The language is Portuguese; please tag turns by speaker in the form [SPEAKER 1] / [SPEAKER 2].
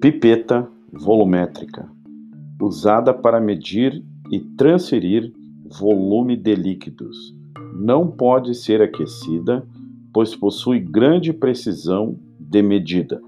[SPEAKER 1] Pipeta volumétrica, usada para medir e transferir volume de líquidos. Não pode ser aquecida, pois possui grande precisão de medida.